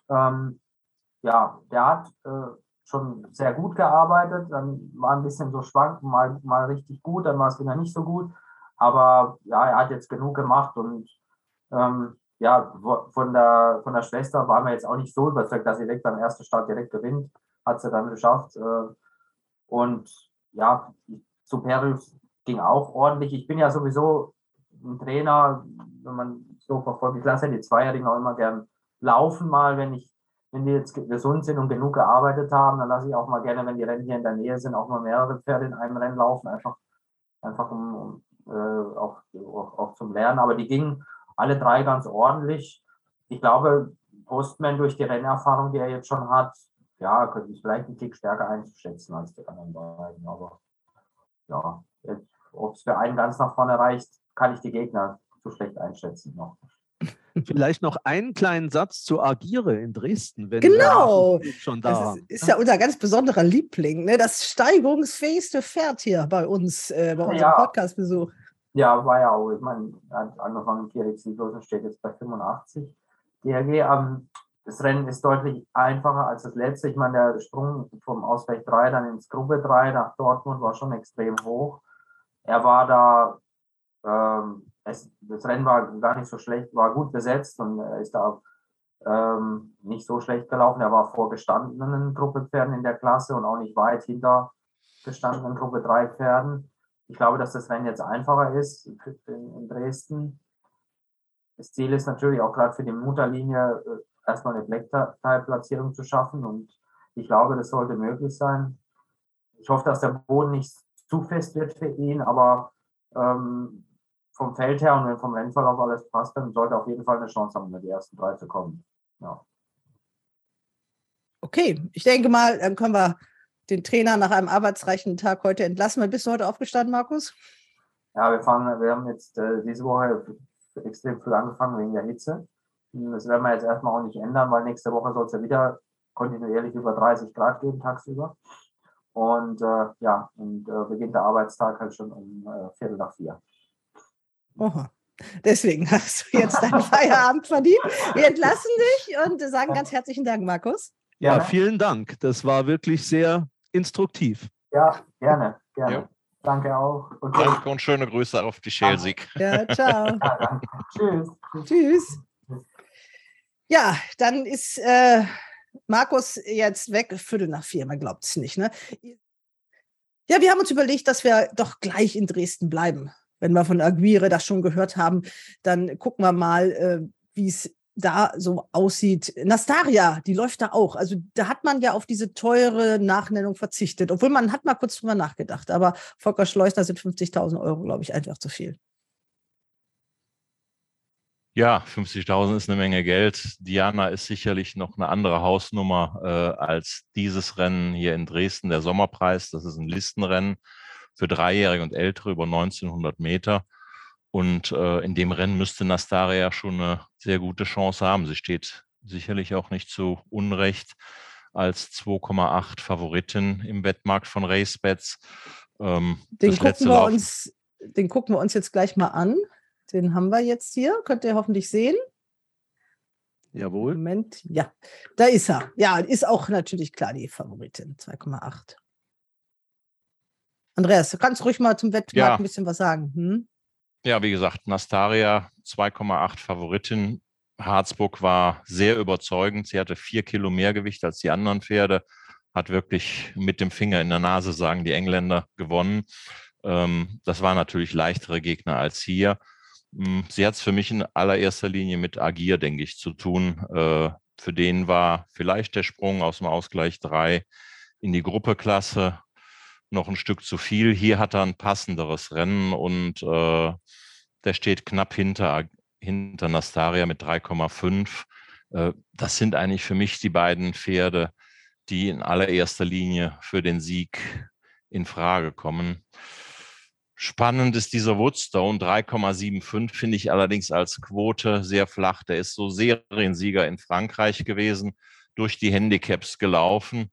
Ähm, ja, der hat äh, schon sehr gut gearbeitet, dann war ein bisschen so schwank, mal, mal richtig gut, dann war es wieder nicht so gut. Aber ja, er hat jetzt genug gemacht und ähm, ja, von der, von der Schwester waren wir jetzt auch nicht so überzeugt, dass sie direkt beim ersten Start direkt gewinnt. Hat sie dann geschafft. Äh, und ja, Superus ging auch ordentlich. Ich bin ja sowieso ein Trainer, wenn man so verfolgt. Ich lasse ja die Zweijährigen auch immer gern laufen mal, wenn ich, wenn die jetzt ge- gesund sind und genug gearbeitet haben, dann lasse ich auch mal gerne, wenn die Rennen hier in der Nähe sind, auch mal mehrere Pferde in einem Rennen laufen, einfach, einfach um, um äh, auch, auch, auch zum Lernen. Aber die gingen alle drei ganz ordentlich. Ich glaube, Postman durch die Rennerfahrung, die er jetzt schon hat, ja, könnte ich vielleicht einen Tick stärker einzuschätzen als die anderen beiden. Aber ja, ob es für einen ganz nach vorne reicht, kann ich die Gegner zu schlecht einschätzen noch. Vielleicht noch einen kleinen Satz zu Agire in Dresden, wenn Genau. wir schon da Das ist, ist ja unser ganz besonderer Liebling, ne? das steigerungsfähigste Pferd hier bei uns, äh, bei unserem Ja. Podcastbesuch. Ja, war ja auch. Ich meine, er hat angefangen Sieglos und steht jetzt bei 85. DRG, ähm, das Rennen ist deutlich einfacher als das letzte. Ich meine, der Sprung vom Ausweg 3 dann ins Gruppe 3 nach Dortmund war schon extrem hoch. Er war da, ähm, es, das Rennen war gar nicht so schlecht, war gut besetzt und er ist da ähm, nicht so schlecht gelaufen. Er war vor gestandenen Gruppepferden in der Klasse und auch nicht weit hinter gestandenen Gruppe 3 Pferden. Ich glaube, dass das Rennen jetzt einfacher ist in, Dresden. Das Ziel ist natürlich auch gerade für die Mutterlinie äh, erstmal eine Blackteil-Platzierung zu schaffen und ich glaube, das sollte möglich sein. Ich hoffe, dass der Boden nicht zu fest wird für ihn, aber ähm, vom Feld her und wenn vom Rennverlauf alles passt, dann sollte auf jeden Fall eine Chance haben, unter die ersten drei zu kommen. Ja. Okay, ich denke mal, dann können wir den Trainer nach einem arbeitsreichen Tag heute entlassen. Bist du heute aufgestanden, Markus? Ja, wir fangen, wir haben jetzt äh, diese Woche extrem früh angefangen wegen der Hitze. Und Das werden wir jetzt erstmal auch nicht ändern, weil nächste Woche soll es ja wieder kontinuierlich über 30 Grad geben tagsüber. Und äh, ja, und äh, beginnt der Arbeitstag halt schon um äh, Viertel nach vier. Oha. Deswegen hast du jetzt deinen Feierabend verdient. Wir entlassen dich und sagen ganz herzlichen Dank, Markus. Ja, vielen Dank. Das war wirklich sehr instruktiv. Ja, gerne, gerne. Ja. Danke auch. Und danke und schöne Grüße auf die Schelsig. Ja, ciao. Ja, Tschüss. Tschüss. Ja, dann ist äh, Markus jetzt weg, Viertel nach vier, man glaubt es nicht. Ne? Ja, wir haben uns überlegt, dass wir doch gleich in Dresden bleiben. Wenn wir von Aguirre das schon gehört haben, dann gucken wir mal, äh, wie es da so aussieht. Nastaria, die läuft da auch. Also da hat man ja auf diese teure Nachnennung verzichtet, obwohl man hat mal kurz drüber nachgedacht. Aber Volker Schleusner sind 50.000 Euro, glaube ich, einfach zu viel. Ja, 50.000 ist eine Menge Geld. Diana ist sicherlich noch eine andere Hausnummer äh, als dieses Rennen hier in Dresden, der Sommerpreis. Das ist ein Listenrennen für Dreijährige und Ältere über 1900 Meter. Und äh, in dem Rennen müsste Nastaria schon eine sehr gute Chance haben. Sie steht sicherlich auch nicht zu Unrecht als 2,8 Favoritin im Wettmarkt von RaceBets. Ähm, den, gucken wir uns, den gucken wir uns jetzt gleich mal an. Den haben wir jetzt hier. Könnt ihr hoffentlich sehen. Jawohl. Moment, ja, da ist er. Ja, ist auch natürlich klar die Favoritin, 2,8. Andreas, du kannst ruhig mal zum Wettmarkt ja. ein bisschen was sagen. Hm? Ja, wie gesagt, Nastaria 2,8 Favoritin. Harzburg war sehr überzeugend. Sie hatte vier Kilo mehr Gewicht als die anderen Pferde, hat wirklich mit dem Finger in der Nase, sagen die Engländer, gewonnen. Ähm, das waren natürlich leichtere Gegner als hier. Hm, sie hat es für mich in allererster Linie mit Agir, denke ich, zu tun. Äh, für den war vielleicht der Sprung aus dem Ausgleich 3 in die Gruppeklasse noch ein Stück zu viel. Hier hat er ein passenderes Rennen und äh, der steht knapp hinter, hinter Nastaria mit 3,5. Äh, das sind eigentlich für mich die beiden Pferde, die in allererster Linie für den Sieg in Frage kommen. Spannend ist dieser Woodstone, 3,75 finde ich allerdings als Quote sehr flach. Der ist so Seriensieger in Frankreich gewesen, durch die Handicaps gelaufen.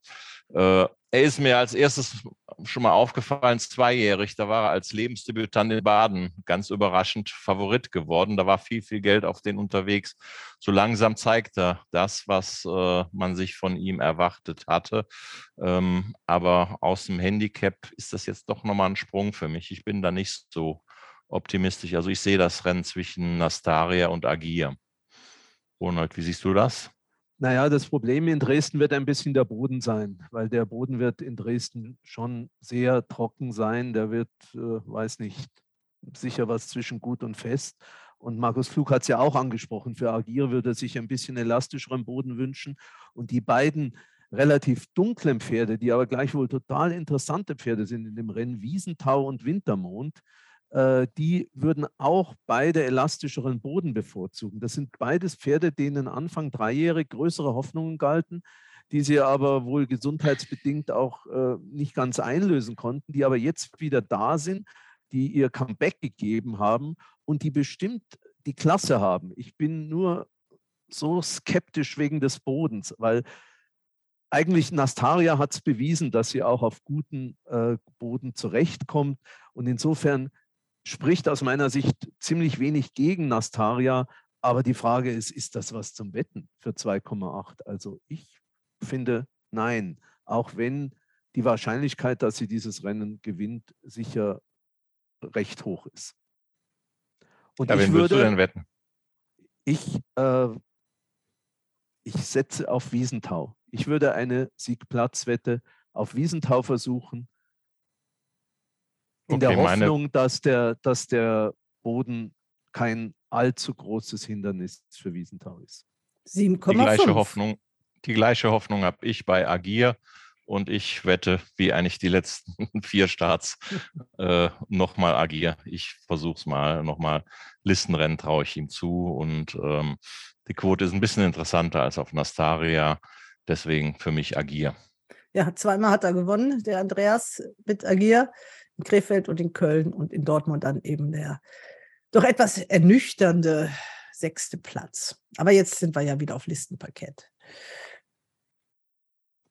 Äh, er ist mir als erstes schon mal aufgefallen, zweijährig, da war er als Lebensdebütant in Baden ganz überraschend Favorit geworden. Da war viel, viel Geld auf den unterwegs. So langsam zeigt er das, was äh, man sich von ihm erwartet hatte. Ähm, aber aus dem Handicap ist das jetzt doch nochmal ein Sprung für mich. Ich bin da nicht so optimistisch. Also ich sehe das Rennen zwischen Nastaria und Agir. Ronald, wie siehst du das? Naja, das Problem in Dresden wird ein bisschen der Boden sein, weil der Boden wird in Dresden schon sehr trocken sein. Der wird, äh, weiß nicht, sicher was zwischen gut und fest. Und Markus Flug hat es ja auch angesprochen. Für Agir würde er sich ein bisschen elastischeren Boden wünschen. Und die beiden relativ dunklen Pferde, die aber gleichwohl total interessante Pferde sind in dem Rennen, Wiesentau und Wintermond, die würden auch beide elastischeren Boden bevorzugen. Das sind beides Pferde, denen Anfang dreijährig größere Hoffnungen galten, die sie aber wohl gesundheitsbedingt auch äh, nicht ganz einlösen konnten, die aber jetzt wieder da sind, die ihr Comeback gegeben haben und die bestimmt die Klasse haben. Ich bin nur so skeptisch wegen des Bodens, weil eigentlich Nastaria hat es bewiesen, dass sie auch auf guten äh, Boden zurechtkommt. Und insofern spricht aus meiner Sicht ziemlich wenig gegen Nastaria. Aber die Frage ist, ist das was zum Wetten für 2,8? Also ich finde nein, auch wenn die Wahrscheinlichkeit, dass sie dieses Rennen gewinnt, sicher recht hoch ist. Und ja, wen würde, du denn wetten? Ich, äh, ich setze auf Wiesentau. Ich würde eine Siegplatzwette auf Wiesentau versuchen in okay, der Hoffnung, meine... dass, der, dass der Boden kein allzu großes Hindernis für Wiesenthal ist. 7,5. Die gleiche Hoffnung, die gleiche Hoffnung habe ich bei Agir und ich wette, wie eigentlich die letzten vier Starts, äh, nochmal Agir. Ich versuche es mal, nochmal Listenrennen traue ich ihm zu und ähm, die Quote ist ein bisschen interessanter als auf Nastaria, deswegen für mich Agir. Ja, zweimal hat er gewonnen, der Andreas mit Agir in Krefeld und in Köln und in Dortmund dann eben der doch etwas ernüchternde sechste Platz. Aber jetzt sind wir ja wieder auf Listenparkett.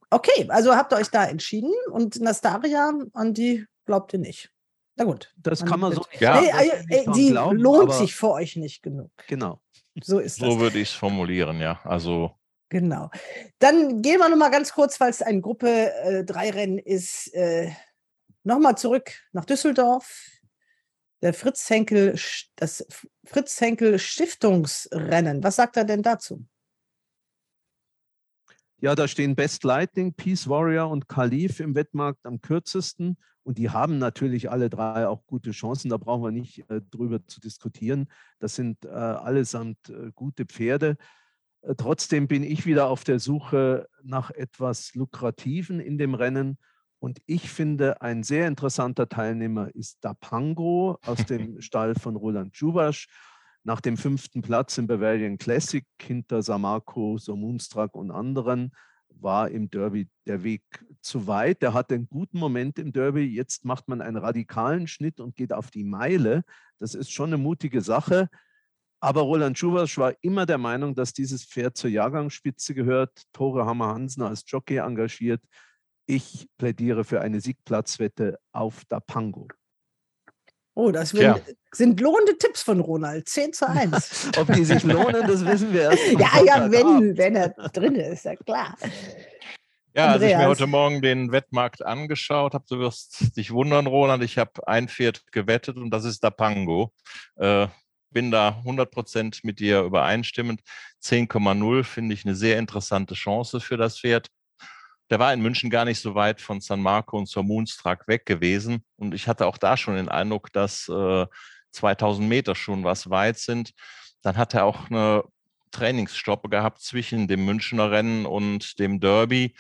Okay, also habt ihr euch da entschieden und Nastaria, an die glaubt ihr nicht. Na gut. Das kann man so nicht ja. nee, äh, äh, Die glauben, lohnt sich für euch nicht genug. Genau. So ist das. So würde ich es formulieren, ja. Also. Genau. Dann gehen wir nochmal ganz kurz, weil es ein Gruppe äh, 3 Rennen ist, äh, nochmal zurück nach Düsseldorf. Der Fritz Henkel, das Fritz Henkel Stiftungsrennen. Was sagt er denn dazu? Ja, da stehen Best Lightning, Peace Warrior und Khalif im Wettmarkt am kürzesten. Und die haben natürlich alle drei auch gute Chancen. Da brauchen wir nicht äh, drüber zu diskutieren. Das sind äh, allesamt äh, gute Pferde. Äh, trotzdem bin ich wieder auf der Suche nach etwas Lukrativen in dem Rennen. Und ich finde, ein sehr interessanter Teilnehmer ist Dapango aus dem Stall von Roland Jubasch. Nach dem fünften Platz im Bavarian Classic hinter Samarco, Somunstrak und anderen war im Derby der Weg zu weit. Der hatte einen guten Moment im Derby. Jetzt macht man einen radikalen Schnitt und geht auf die Meile. Das ist schon eine mutige Sache. Aber Roland Schuwasch war immer der Meinung, dass dieses Pferd zur Jahrgangsspitze gehört. Tore Hammer Hansen als Jockey engagiert. Ich plädiere für eine Siegplatzwette auf Dapango. Oh, das sind, ja. sind lohnende Tipps von Ronald. 10 zu 1. Ob die sich lohnen, das wissen wir erst. ja, ja, wenn, wenn er drin ist, ja klar. Ja, als ich mir heute Morgen den Wettmarkt angeschaut habe, du wirst dich wundern, Roland, ich habe ein Pferd gewettet und das ist Dapango. Äh, bin da 100% mit dir übereinstimmend. 10,0 finde ich eine sehr interessante Chance für das Pferd der war in München gar nicht so weit von San Marco und zur Moonstruck weg gewesen. Und ich hatte auch da schon den Eindruck, dass äh, 2000 Meter schon was weit sind. Dann hat er auch eine Trainingsstoppe gehabt zwischen dem Münchner Rennen und dem Derby.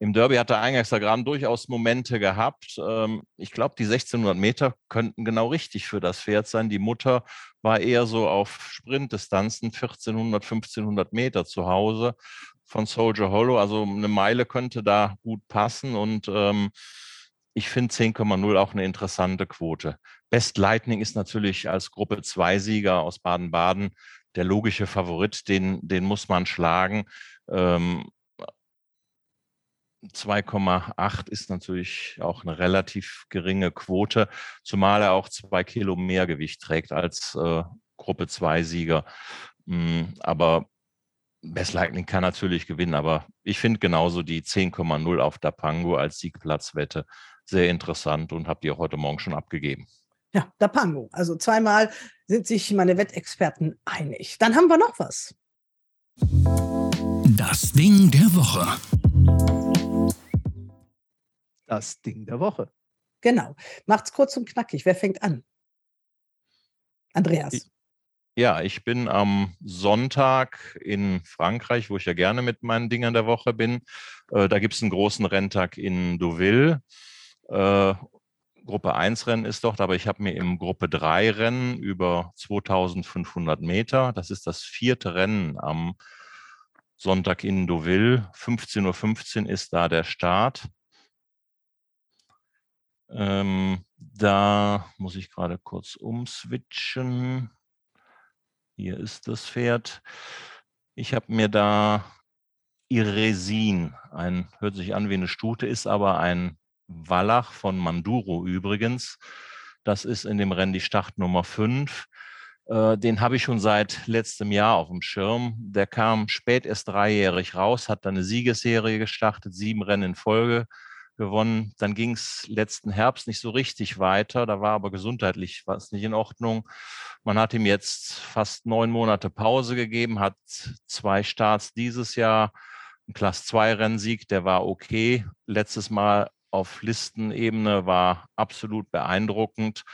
Im Derby hat der Eingangsdiagramm durchaus Momente gehabt. Ähm, ich glaube, die 1600 Meter könnten genau richtig für das Pferd sein. Die Mutter war eher so auf Sprintdistanzen, 1400, 1500 Meter zu Hause von Soldier Hollow. Also eine Meile könnte da gut passen und ähm, ich finde 10,0 auch eine interessante Quote. Best Lightning ist natürlich als Gruppe 2 Sieger aus Baden-Baden der logische Favorit, den, den muss man schlagen. Ähm, 2,8 ist natürlich auch eine relativ geringe Quote, zumal er auch zwei Kilo mehr Gewicht trägt als äh, Gruppe 2 Sieger. Mm, aber Best Lightning kann natürlich gewinnen, aber ich finde genauso die 10,0 auf Dapango als Siegplatzwette sehr interessant und habe die auch heute Morgen schon abgegeben. Ja, Dapango. Also zweimal sind sich meine Wettexperten einig. Dann haben wir noch was. Das Ding der Woche. Das Ding der Woche. Genau. Macht's kurz und knackig. Wer fängt an? Andreas. Ich, ja, ich bin am Sonntag in Frankreich, wo ich ja gerne mit meinen Dingern der Woche bin. Äh, da gibt es einen großen Renntag in Deauville. Äh, Gruppe 1 Rennen ist dort, aber ich habe mir im Gruppe 3 Rennen über 2500 Meter, das ist das vierte Rennen am Sonntag in Deauville. 15.15 Uhr ist da der Start. Ähm, da muss ich gerade kurz umswitchen. Hier ist das Pferd. Ich habe mir da Iresin, ein, hört sich an wie eine Stute, ist aber ein Wallach von Manduro übrigens. Das ist in dem Rennen die Startnummer 5. Äh, den habe ich schon seit letztem Jahr auf dem Schirm. Der kam spät erst dreijährig raus, hat dann eine Siegesserie gestartet, sieben Rennen in Folge gewonnen. Dann ging es letzten Herbst nicht so richtig weiter. Da war aber gesundheitlich was nicht in Ordnung. Man hat ihm jetzt fast neun Monate Pause gegeben, hat zwei Starts dieses Jahr, ein Class 2 Rennsieg, der war okay. Letztes Mal auf Listenebene war absolut beeindruckend.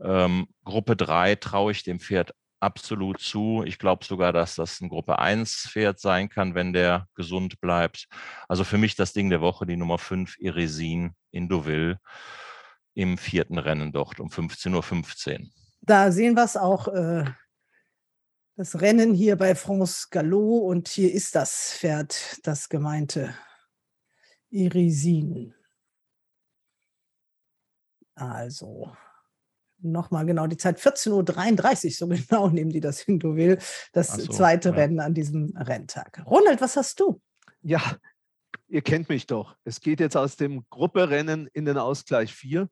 Ähm, Gruppe 3 traue ich dem Pferd absolut zu. Ich glaube sogar, dass das ein Gruppe 1 Pferd sein kann, wenn der gesund bleibt. Also für mich das Ding der Woche, die Nummer 5, Iresin in Deauville im vierten Rennen dort um 15.15 Uhr. Da sehen wir es auch, äh, das Rennen hier bei France Gallo und hier ist das Pferd, das gemeinte Irisin. Also, nochmal genau die Zeit, 14.33 Uhr, so genau nehmen die das hin, du will, das so, zweite ja. Rennen an diesem Renntag. Ronald, was hast du? Ja, ihr kennt mich doch. Es geht jetzt aus dem Grupperennen in den Ausgleich 4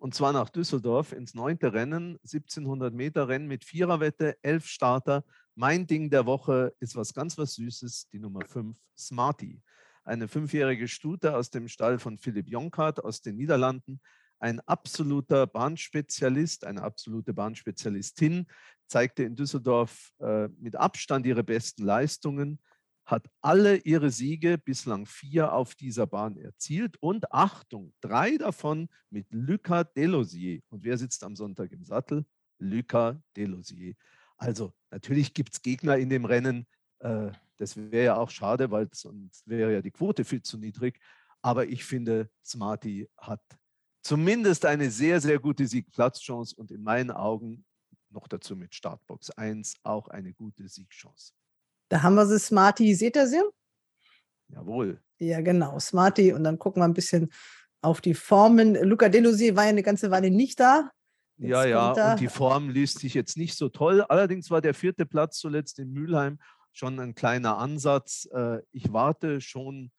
und zwar nach Düsseldorf ins neunte Rennen, 1700 Meter Rennen mit Viererwette, elf Starter. Mein Ding der Woche ist was ganz was Süßes, die Nummer 5, Smarty. Eine fünfjährige Stute aus dem Stall von Philipp Jonkart aus den Niederlanden. Ein absoluter Bahnspezialist, eine absolute Bahnspezialistin, zeigte in Düsseldorf äh, mit Abstand ihre besten Leistungen hat alle ihre Siege, bislang vier auf dieser Bahn erzielt und Achtung, drei davon mit Lucas Delosier. Und wer sitzt am Sonntag im Sattel? Lucas Delosier. Also natürlich gibt es Gegner in dem Rennen. Äh, das wäre ja auch schade, weil sonst wäre ja die Quote viel zu niedrig. Aber ich finde, Smarty hat zumindest eine sehr, sehr gute Siegplatzchance und in meinen Augen noch dazu mit Startbox 1 auch eine gute Siegchance. Da haben wir sie, Smarty. Seht ihr sie? Jawohl. Ja, genau, Smarty. Und dann gucken wir ein bisschen auf die Formen. Luca Delosier war ja eine ganze Weile nicht da. Jetzt ja, ja, und die Form liest sich jetzt nicht so toll. Allerdings war der vierte Platz zuletzt in Mülheim schon ein kleiner Ansatz. Äh, ich warte schon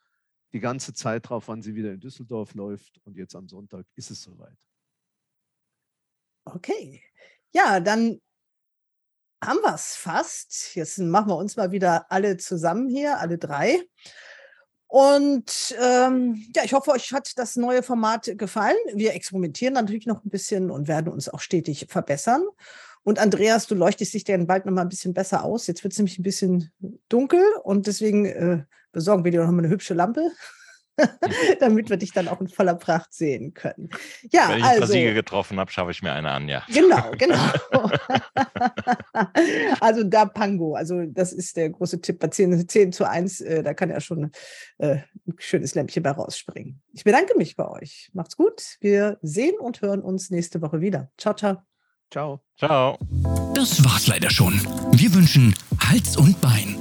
die ganze Zeit drauf, wann sie wieder in Düsseldorf läuft. Und jetzt am Sonntag ist es soweit. Okay. Ja, dann haben wir es fast. Jetzt machen wir uns mal wieder alle zusammen hier, alle drei. Und ähm, ja, ich hoffe, euch hat das neue Format gefallen. Wir experimentieren natürlich noch ein bisschen und werden uns auch stetig verbessern. Und Andreas, du leuchtest dich denn bald noch mal ein bisschen besser aus. Jetzt wird es nämlich ein bisschen dunkel und deswegen äh, besorgen wir dir noch mal eine hübsche Lampe. damit wir dich dann auch in voller Pracht sehen können. Ja, Wenn ich also, ein paar Siege getroffen habe, schaffe ich mir eine an, ja. Genau, genau. also da Pango, also das ist der große Tipp bei 10, 10 zu 1, äh, da kann er schon äh, ein schönes Lämpchen bei rausspringen. Ich bedanke mich bei euch. Macht's gut. Wir sehen und hören uns nächste Woche wieder. Ciao, ciao. Ciao. Ciao. Das war's leider schon. Wir wünschen Hals und Bein